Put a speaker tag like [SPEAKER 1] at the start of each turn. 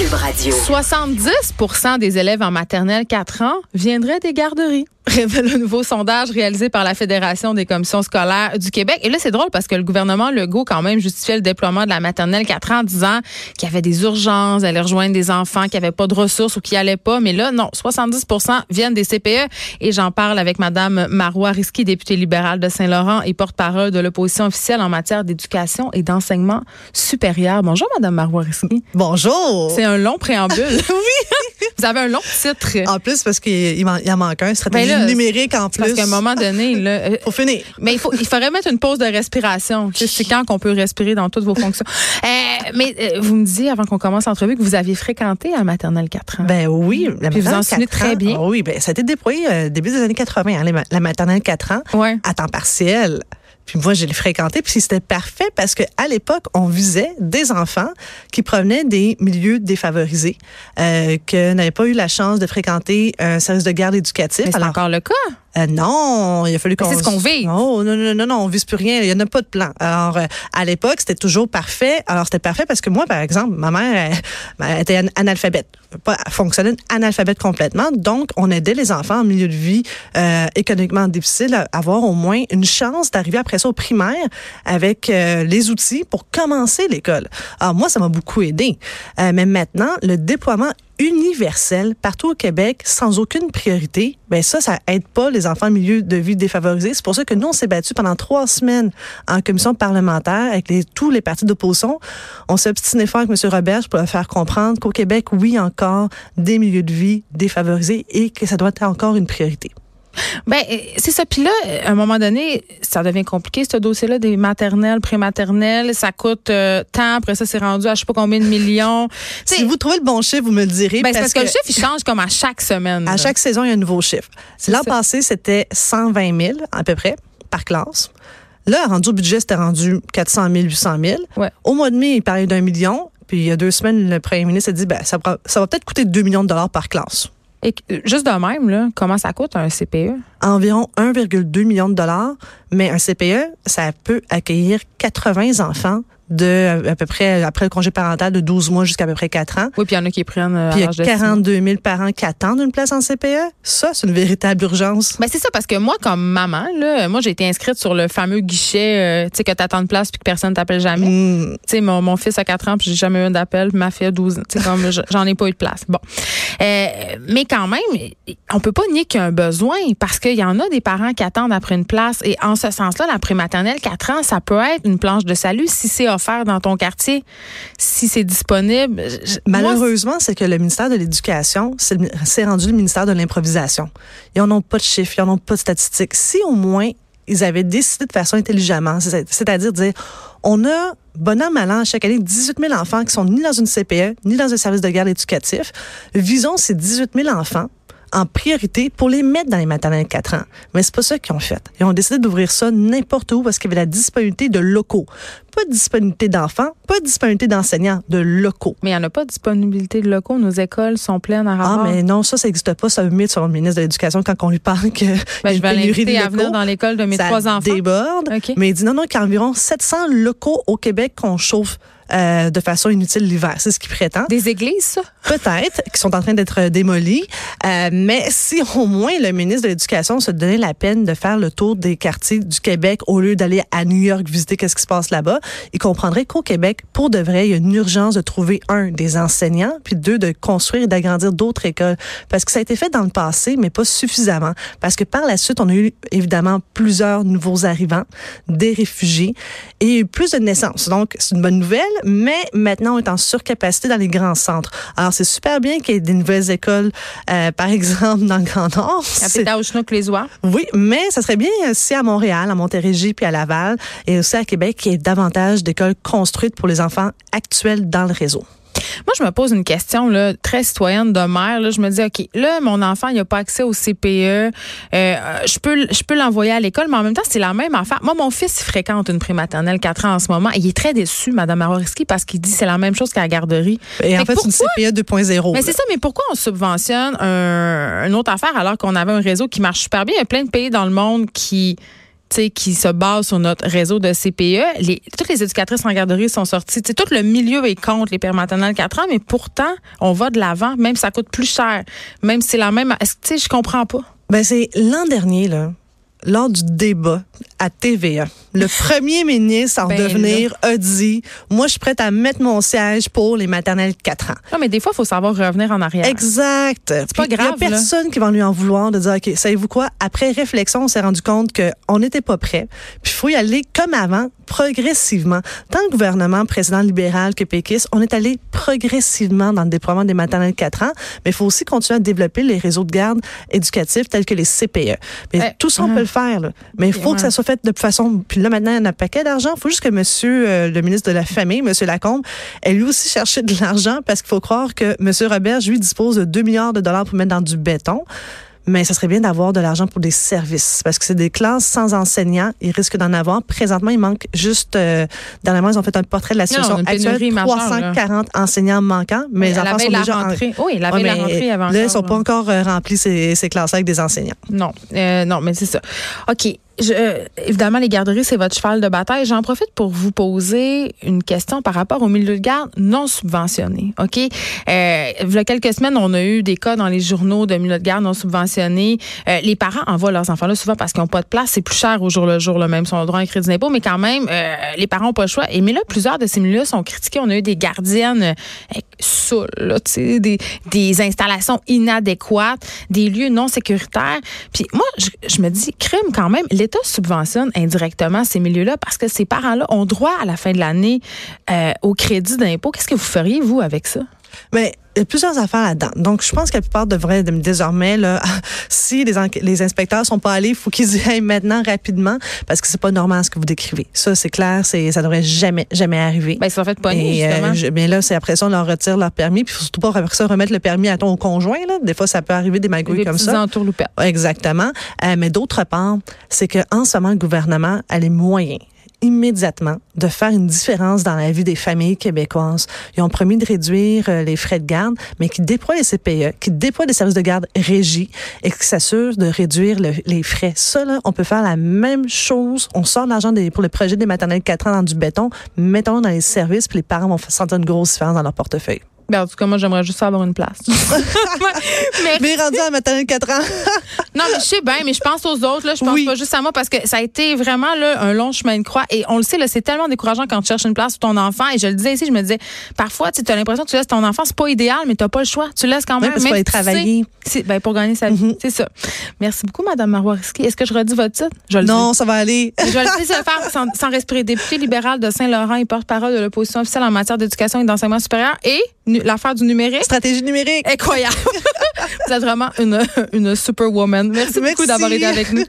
[SPEAKER 1] Cube Radio.
[SPEAKER 2] 70% des élèves en maternelle 4 ans viendraient des garderies. Révèle un nouveau sondage réalisé par la Fédération des commissions scolaires du Québec. Et là, c'est drôle parce que le gouvernement Legault, quand même, justifiait le déploiement de la maternelle 4 ans en disant qu'il y avait des urgences, d'aller rejoindre des enfants qui n'avaient pas de ressources ou qui allaient pas. Mais là, non, 70% viennent des CPE. Et j'en parle avec Madame Marois Risky, députée libérale de Saint-Laurent et porte-parole de l'opposition officielle en matière d'éducation et d'enseignement supérieur. Bonjour, Madame Marois Risky.
[SPEAKER 3] Bonjour.
[SPEAKER 2] C'est un long préambule.
[SPEAKER 3] oui.
[SPEAKER 2] Vous avez un long titre.
[SPEAKER 3] En plus, parce qu'il en manque un, stratégie numérique en plus.
[SPEAKER 2] Parce qu'à un moment donné, là,
[SPEAKER 3] euh, finir.
[SPEAKER 2] Mais il, faut, il faudrait mettre une pause de respiration. C'est quand qu'on peut respirer dans toutes vos fonctions. Euh, mais euh, vous me disiez, avant qu'on commence l'entrevue, que vous aviez fréquenté à maternelle 4 ans.
[SPEAKER 3] Ben oui.
[SPEAKER 2] La Puis vous en souvenez très bien.
[SPEAKER 3] Ah oui, ben ça a été déployé début des années 80, hein, la maternelle 4 ans,
[SPEAKER 2] ouais.
[SPEAKER 3] à temps partiel. Puis moi, je l'ai fréquenté, puis c'était parfait parce que à l'époque, on visait des enfants qui provenaient des milieux défavorisés, euh, qui n'avaient pas eu la chance de fréquenter un service de garde éducatif.
[SPEAKER 2] Mais c'est encore le cas.
[SPEAKER 3] Euh, non, il a fallu qu'on.
[SPEAKER 2] C'est ce qu'on vise.
[SPEAKER 3] Oh, non, non, non, non, on vise plus rien. Il n'y en a pas de plan. Alors, euh, à l'époque, c'était toujours parfait. Alors, c'était parfait parce que moi, par exemple, ma mère elle, était analphabète, pas fonctionnait analphabète complètement. Donc, on aidait les enfants en milieu de vie euh, économiquement difficile à avoir au moins une chance d'arriver après ça au primaire avec les outils pour commencer l'école. Alors, moi, ça m'a beaucoup aidé. mais maintenant, le déploiement universel partout au Québec sans aucune priorité, ben ça, ça aide pas les enfants en milieu de vie défavorisés. C'est pour ça que nous, on s'est battu pendant trois semaines en commission parlementaire avec tous les partis d'opposition. On s'est obstiné fort avec M. Robert pour leur faire comprendre qu'au Québec, oui, encore des milieux de vie défavorisés et que ça doit être encore une priorité.
[SPEAKER 2] Ben c'est ça. Puis là, à un moment donné, ça devient compliqué ce dossier-là des maternelles, prématernelles. Ça coûte euh, tant. Après ça, c'est rendu à je sais pas combien de millions.
[SPEAKER 3] si vous trouvez le bon chiffre, vous me le direz.
[SPEAKER 2] Ben, parce, que, le chiffre il change comme à chaque semaine.
[SPEAKER 3] À chaque saison, il y a un nouveau chiffre. L'an passé, c'était 120 000 à peu près par classe. Là, rendu au budget, c'était rendu 400 000, 800 000.
[SPEAKER 2] Ouais.
[SPEAKER 3] Au mois de mai, il parlait d'un million. Puis il y a deux semaines, le premier ministre a dit, ben, ça, ça va peut-être coûter 2 millions de dollars par classe.
[SPEAKER 2] Et juste de même, là, comment ça coûte un CPE?
[SPEAKER 3] Environ 1,2 million de dollars, mais un CPE, ça peut accueillir 80 enfants de à peu près après le congé parental de 12 mois jusqu'à peu près 4 ans.
[SPEAKER 2] Oui, puis il y en a qui prennent euh,
[SPEAKER 3] Puis il y a 42 000 parents qui attendent une place en CPE. Ça, c'est une véritable urgence.
[SPEAKER 2] Ben c'est ça parce que moi comme maman là, moi j'ai été inscrite sur le fameux guichet euh, tu sais que tu attends une place puis que personne t'appelle jamais.
[SPEAKER 3] Mm.
[SPEAKER 2] Tu sais mon, mon fils a 4 ans puis j'ai jamais eu d'appel, ma fille a 12 ans, tu sais comme j'en ai pas eu de place. Bon. Euh, mais quand même, on peut pas nier qu'il y a un besoin parce qu'il y en a des parents qui attendent après une place et en ce sens-là la prématernelle 4 ans, ça peut être une planche de salut si c'est faire dans ton quartier, si c'est disponible.
[SPEAKER 3] Malheureusement, c'est que le ministère de l'Éducation, c'est rendu le ministère de l'improvisation. Ils n'en ont pas de chiffres, ils n'en ont pas de statistiques. Si au moins ils avaient décidé de façon intelligemment, c'est-à-dire dire, on a bon an, mal an, chaque année, 18 000 enfants qui sont ni dans une CPE, ni dans un service de garde éducatif. Visons ces 18 000 enfants en priorité pour les mettre dans les maternelles 4 ans. Mais c'est pas ça qu'ils ont fait. Ils ont décidé d'ouvrir ça n'importe où parce qu'il y avait la disponibilité de locaux. Pas de disponibilité d'enfants, pas de disponibilité d'enseignants, de locaux.
[SPEAKER 2] Mais il n'y en a pas de disponibilité de locaux. Nos écoles sont pleines à
[SPEAKER 3] Ah, mais non, ça, ça n'existe pas. Ça met sur le ministre de l'Éducation quand on lui parle que.
[SPEAKER 2] Ben, je vais l'inviter à venir dans l'école de mes
[SPEAKER 3] ça
[SPEAKER 2] trois enfants.
[SPEAKER 3] déborde. Mais il dit non, non, qu'il y a environ 700 locaux au Québec qu'on chauffe euh, de façon inutile l'hiver. C'est ce qu'il prétend.
[SPEAKER 2] Des églises, ça?
[SPEAKER 3] Peut-être, qui sont en train d'être démolies. Euh, mais si au moins le ministre de l'Éducation se donnait la peine de faire le tour des quartiers du Québec au lieu d'aller à New York visiter qu'est-ce qui se passe là-bas, il comprendrait qu'au Québec, pour de vrai, il y a une urgence de trouver un des enseignants, puis deux de construire et d'agrandir d'autres écoles. Parce que ça a été fait dans le passé, mais pas suffisamment. Parce que par la suite, on a eu évidemment plusieurs nouveaux arrivants, des réfugiés et plus de naissances. Donc, c'est une bonne nouvelle, mais maintenant, on est en surcapacité dans les grands centres. Alors, c'est super bien qu'il y ait des nouvelles écoles, euh, par exemple, dans le Grand Nord.
[SPEAKER 2] À les oies.
[SPEAKER 3] Oui, mais ça serait bien aussi à Montréal, à Montérégie, puis à Laval, et aussi à Québec, qu'il y ait davantage d'écoles construites pour les enfants actuels dans le réseau.
[SPEAKER 2] Moi, je me pose une question là, très citoyenne de mère. Là, je me dis, OK, là, mon enfant, il n'a pas accès au CPE. Euh, je peux, je peux l'envoyer à l'école, mais en même temps, c'est la même affaire. Moi, mon fils, il fréquente une prématernelle 4 ans en ce moment. Et il est très déçu, Mme Aroriski, parce qu'il dit c'est la même chose qu'à la garderie.
[SPEAKER 3] Et en fait, c'est une CPE 2.0.
[SPEAKER 2] Mais c'est ça, mais pourquoi on subventionne un, une autre affaire alors qu'on avait un réseau qui marche super bien? Il y a plein de pays dans le monde qui qui se base sur notre réseau de CPE. Toutes les éducatrices en garderie sont sorties. tout le milieu est contre les pères maternels 4 ans, mais pourtant, on va de l'avant, même si ça coûte plus cher, même si c'est la même. Est-ce que je comprends pas?
[SPEAKER 3] Ben c'est l'an dernier là, lors du débat à TVA, le premier ministre en ben devenir a dit Moi, je suis prête à mettre mon siège pour les maternelles 4 ans.
[SPEAKER 2] Non, mais des fois, il faut savoir revenir en arrière.
[SPEAKER 3] Exact.
[SPEAKER 2] C'est pas grave.
[SPEAKER 3] Il n'y a personne qui va lui en vouloir de dire OK, savez-vous quoi? Après réflexion, on s'est rendu compte qu'on n'était pas prêt. Puis il faut y aller comme avant, progressivement. Tant le gouvernement président libéral que péquiste, on est allé progressivement dans le déploiement des maternelles 4 ans, mais il faut aussi continuer à développer les réseaux de garde éducatifs tels que les CPE. Mais tout ça, on peut le faire. Là. Mais il faut que ça soit fait de façon. Puis là, maintenant, il y a un paquet d'argent. Il faut juste que monsieur, euh, le ministre de la Famille, monsieur Lacombe, ait lui aussi cherché de l'argent parce qu'il faut croire que monsieur Robert, lui, dispose de 2 milliards de dollars pour mettre dans du béton mais ce serait bien d'avoir de l'argent pour des services parce que c'est des classes sans enseignants. Ils risquent d'en avoir. Présentement, il manque juste, euh, dernièrement, ils ont fait un portrait de la situation actuelle. 340 enseignants manquants, mais les enfants sont déjà
[SPEAKER 2] rentrés. Oui, la ouais, la rentrée avant.
[SPEAKER 3] Là, ils sont pas encore euh, remplis ces, ces classes avec des enseignants.
[SPEAKER 2] Non, euh, non, mais c'est ça. OK. Je, évidemment, les garderies, c'est votre cheval de bataille. J'en profite pour vous poser une question par rapport au milieu de garde non subventionné. OK? Euh, il y a quelques semaines, on a eu des cas dans les journaux de milieu de garde non subventionnés. Euh, les parents envoient leurs enfants là souvent parce qu'ils n'ont pas de place. C'est plus cher au jour le jour, là, même si on a droit à un crédit d'impôt, mais quand même, euh, les parents n'ont pas le choix. Et mais là, plusieurs de ces milieux sont critiqués. On a eu des gardiennes euh, saoules, là, des, des installations inadéquates, des lieux non sécuritaires. Puis moi, je, je me dis, crime quand même, subventionne indirectement ces milieux-là parce que ces parents-là ont droit à la fin de l'année euh, au crédit d'impôt. Qu'est-ce que vous feriez, vous, avec ça?
[SPEAKER 3] Il y a plusieurs affaires là-dedans. Donc, je pense que la plupart devraient désormais, là, si les, les inspecteurs sont pas allés, il faut qu'ils y aillent maintenant rapidement parce que c'est pas normal ce que vous décrivez. Ça, c'est clair, c'est ça devrait jamais, jamais arriver.
[SPEAKER 2] Ben, ça fait pas justement.
[SPEAKER 3] Euh, mais là, c'est après ça, on leur retire leur permis, puis surtout pas après ça remettre le permis à ton conjoint. Là. Des fois, ça peut arriver des magouilles comme ça. Exactement. Euh, mais d'autre part, c'est que en ce moment, le gouvernement a les moyens immédiatement de faire une différence dans la vie des familles québécoises. Ils ont promis de réduire euh, les frais de garde, mais qui déploient les CPE, qui déploient des services de garde régis et qui s'assurent de réduire les frais. Ça, là, on peut faire la même chose. On sort l'argent pour le projet des maternelles 4 ans dans du béton, mettons-le dans les services, puis les parents vont sentir une grosse différence dans leur portefeuille.
[SPEAKER 2] Ben, en tout cas, moi, j'aimerais juste avoir une place.
[SPEAKER 3] mais, mais rendu à maternelle 4 ans.
[SPEAKER 2] non, mais je sais bien, mais je pense aux autres. Là. Je pense pas juste à moi parce que ça a été vraiment là, un long chemin de croix. Et on le sait, c'est tellement décourageant quand tu cherches une place pour ton enfant. Et je le disais ici, je me disais, parfois, tu as l'impression que tu laisses ton enfant. C'est pas idéal, mais tu n'as pas le choix. Tu laisses quand même.
[SPEAKER 3] parce aller travailler.
[SPEAKER 2] Ben, pour gagner sa vie. Mm-hmm. C'est ça. Merci beaucoup, Mme Marois Est-ce que je redis votre titre? Je le
[SPEAKER 3] non, ça va aller.
[SPEAKER 2] je vais le faire sans, sans respirer. Député libéral de Saint-Laurent et porte-parole de l'opposition officielle en matière d'éducation et d'enseignement supérieur. Et l'affaire du numérique.
[SPEAKER 3] Stratégie numérique.
[SPEAKER 2] Incroyable. Vous êtes vraiment une, une superwoman. Merci, Merci. beaucoup d'avoir été avec nous.